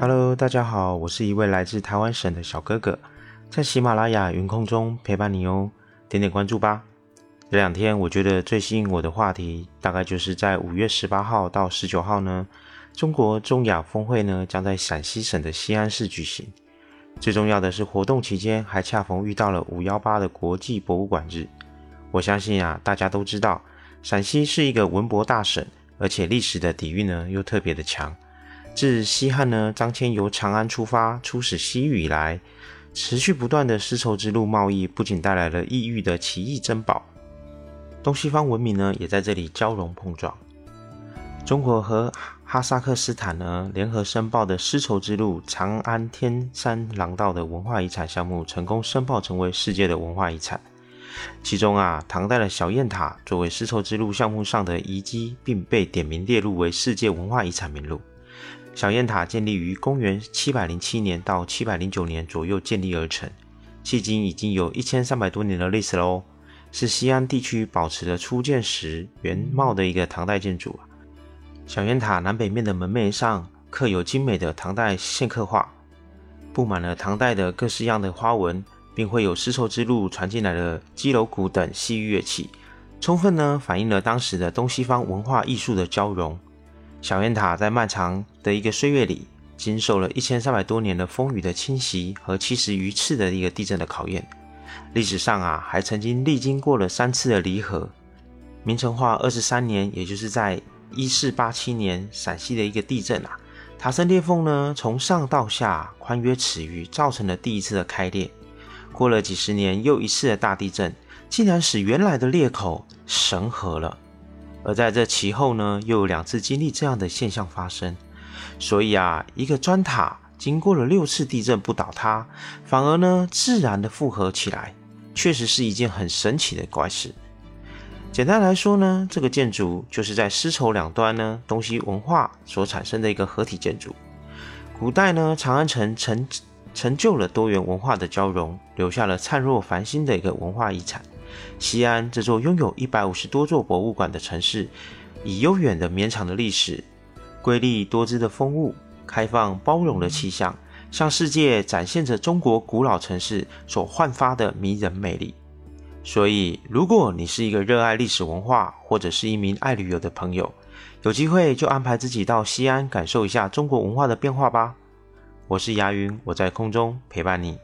Hello，大家好，我是一位来自台湾省的小哥哥，在喜马拉雅云空中陪伴你哦，点点关注吧。这两天我觉得最吸引我的话题，大概就是在五月十八号到十九号呢，中国中亚峰会呢将在陕西省的西安市举行。最重要的是，活动期间还恰逢遇到了五幺八的国际博物馆日。我相信啊，大家都知道，陕西是一个文博大省，而且历史的底蕴呢又特别的强。自西汉呢，张骞由长安出发，出使西域以来，持续不断的丝绸之路贸易，不仅带来了异域的奇异珍宝，东西方文明呢，也在这里交融碰撞。中国和哈萨克斯坦呢联合申报的丝绸之路长安天山廊道的文化遗产项目，成功申报成为世界的文化遗产。其中啊，唐代的小雁塔作为丝绸之路项目上的遗迹，并被点名列入为世界文化遗产名录。小雁塔建立于公元七百零七年到七百零九年左右建立而成，迄今已经有一千三百多年的历史喽，是西安地区保持着初建时原貌的一个唐代建筑。小雁塔南北面的门楣上刻有精美的唐代线刻画，布满了唐代的各式样的花纹，并会有丝绸之路传进来的击楼鼓等西域乐器，充分呢反映了当时的东西方文化艺术的交融。小雁塔在漫长的一个岁月里，经受了一千三百多年的风雨的侵袭和七十余次的一个地震的考验。历史上啊，还曾经历经过了三次的离合。明成化二十三年，也就是在一四八七年，陕西的一个地震啊，塔身裂缝呢从上到下宽约尺余，造成了第一次的开裂。过了几十年，又一次的大地震，竟然使原来的裂口神合了。而在这其后呢，又有两次经历这样的现象发生，所以啊，一个砖塔经过了六次地震不倒塌，反而呢自然的复合起来，确实是一件很神奇的怪事。简单来说呢，这个建筑就是在丝绸两端呢东西文化所产生的一个合体建筑。古代呢，长安城成成就了多元文化的交融，留下了灿若繁星的一个文化遗产。西安这座拥有一百五十多座博物馆的城市，以悠远的绵长的历史、瑰丽多姿的风物、开放包容的气象，向世界展现着中国古老城市所焕发的迷人魅力。所以，如果你是一个热爱历史文化，或者是一名爱旅游的朋友，有机会就安排自己到西安感受一下中国文化的变化吧。我是牙云，我在空中陪伴你。